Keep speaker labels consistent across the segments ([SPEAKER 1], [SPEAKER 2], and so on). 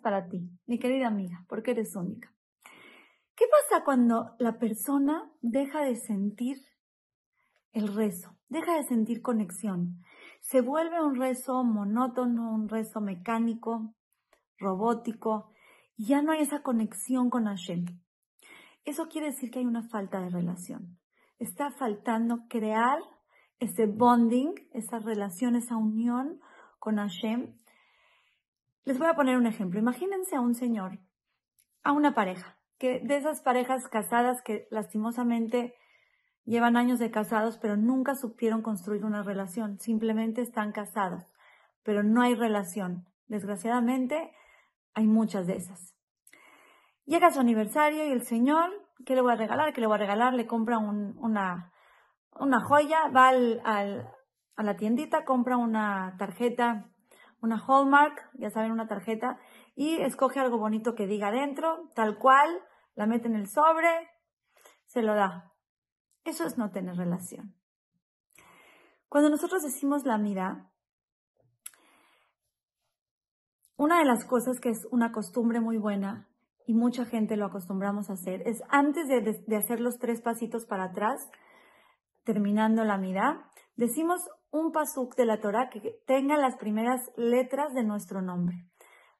[SPEAKER 1] para ti, mi querida amiga, porque eres única. ¿Qué pasa cuando la persona deja de sentir el rezo, deja de sentir conexión? Se vuelve un rezo monótono, un rezo mecánico, robótico, y ya no hay esa conexión con Hashem. Eso quiere decir que hay una falta de relación. Está faltando crear ese bonding, esa relación, esa unión con Hashem. Les voy a poner un ejemplo. Imagínense a un señor, a una pareja, que de esas parejas casadas que lastimosamente llevan años de casados, pero nunca supieron construir una relación. Simplemente están casados, pero no hay relación. Desgraciadamente, hay muchas de esas. Llega su aniversario y el señor, ¿qué le voy a regalar? ¿Qué le voy a regalar? Le compra una, una joya, va al, a la tiendita, compra una tarjeta, una Hallmark, ya saben, una tarjeta, y escoge algo bonito que diga adentro, tal cual, la mete en el sobre, se lo da. Eso es no tener relación. Cuando nosotros decimos la mira, una de las cosas que es una costumbre muy buena y mucha gente lo acostumbramos a hacer es antes de, hacer los tres pasitos para atrás, terminando la mira, decimos un pasuk de la Torah que tenga las primeras letras de nuestro nombre.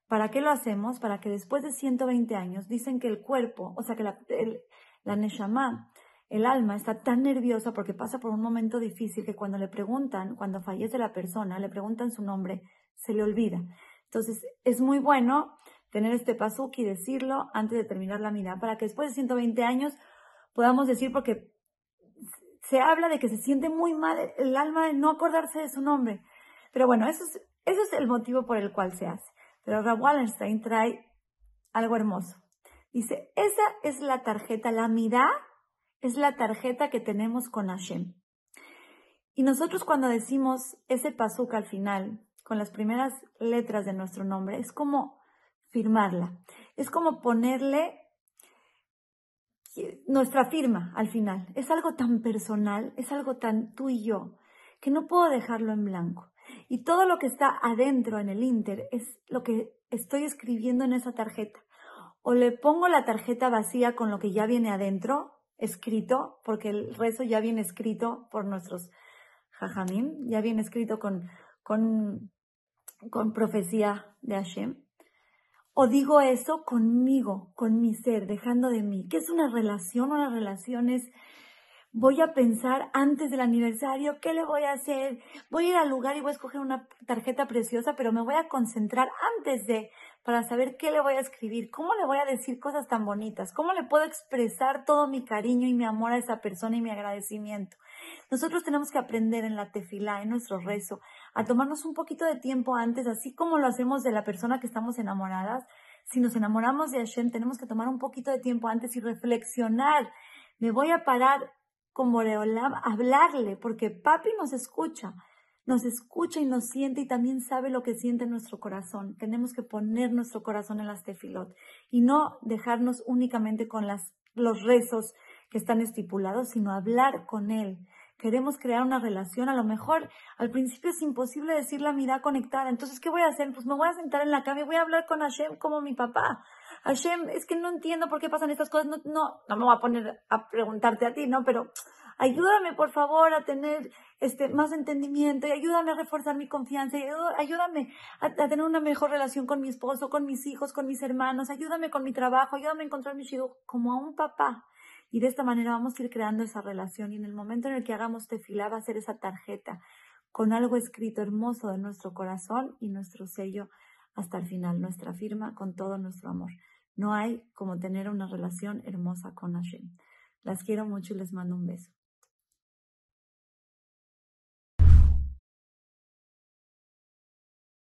[SPEAKER 1] ¿Para qué lo hacemos? Para que después de 120 años dicen que el cuerpo, o sea que la, el, neshama, el alma está tan nerviosa porque pasa por un momento difícil que cuando le preguntan, cuando fallece la persona, le preguntan su nombre, se le olvida. Entonces es muy bueno tener este pasuk y decirlo antes de terminar la mirada para que después de 120 años podamos decir porque se habla de que se siente muy mal el alma de no acordarse de su nombre. Pero bueno, eso es, eso es el motivo por el cual se hace. Pero Rav Wallenstein trae algo hermoso. Dice, esa es la tarjeta, la mirá es la tarjeta que tenemos con Hashem. Y nosotros cuando decimos ese pasuk al final, con las primeras letras de nuestro nombre, es como firmarla. Es como ponerle nuestra firma al final. Es algo tan personal, es algo tan tú y yo, que no puedo dejarlo en blanco. Y todo lo que está adentro en el Inter es lo que estoy escribiendo en esa tarjeta. O le pongo la tarjeta vacía con lo que ya viene adentro, escrito, porque el rezo ya viene escrito por nuestros jajamim, ya viene escrito con, con, con profecía de Hashem. O digo eso conmigo, con mi ser, dejando de mí. ¿Qué es una relación? Una relación es, voy a pensar antes del aniversario, ¿qué le voy a hacer? Voy a ir al lugar y voy a escoger una tarjeta preciosa, pero me voy a concentrar antes de, para saber qué le voy a escribir, cómo le voy a decir cosas tan bonitas, cómo le puedo expresar todo mi cariño y mi amor a esa persona y mi agradecimiento. Nosotros tenemos que aprender en la tefilá, en nuestro rezo, a tomarnos un poquito de tiempo antes, así como lo hacemos de la persona que estamos enamoradas. Si nos enamoramos de Hashem, tenemos que tomar un poquito de tiempo antes y reflexionar. Me voy a parar con Boreolam, hablarle, porque papi nos escucha, nos escucha y nos siente y también sabe lo que siente nuestro corazón. Tenemos que poner nuestro corazón en las tefilot y no dejarnos únicamente con los rezos que están estipulados, sino hablar con él, queremos crear una relación, a lo mejor al principio es imposible decir la mirada conectada. Entonces, ¿qué voy a hacer? Pues me voy a sentar en la cama y voy a hablar con Hashem como mi papá. Hashem, es que no entiendo por qué pasan estas cosas. No, no, no me voy a poner a preguntarte a ti, ¿no? Pero ayúdame, por favor, a tener este, más entendimiento y ayúdame a reforzar mi confianza y ayúdame a, tener una mejor relación con mi esposo, con mis hijos, con mis hermanos. Ayúdame con mi trabajo, ayúdame a encontrar mi shido como a un papá. Y de esta manera vamos a ir creando esa relación y en el momento en el que hagamos tefilá va a ser esa tarjeta con algo escrito hermoso de nuestro corazón y nuestro sello hasta el final, nuestra firma con todo nuestro amor. No hay como tener una relación hermosa con Hashem. Las quiero mucho y les mando un beso.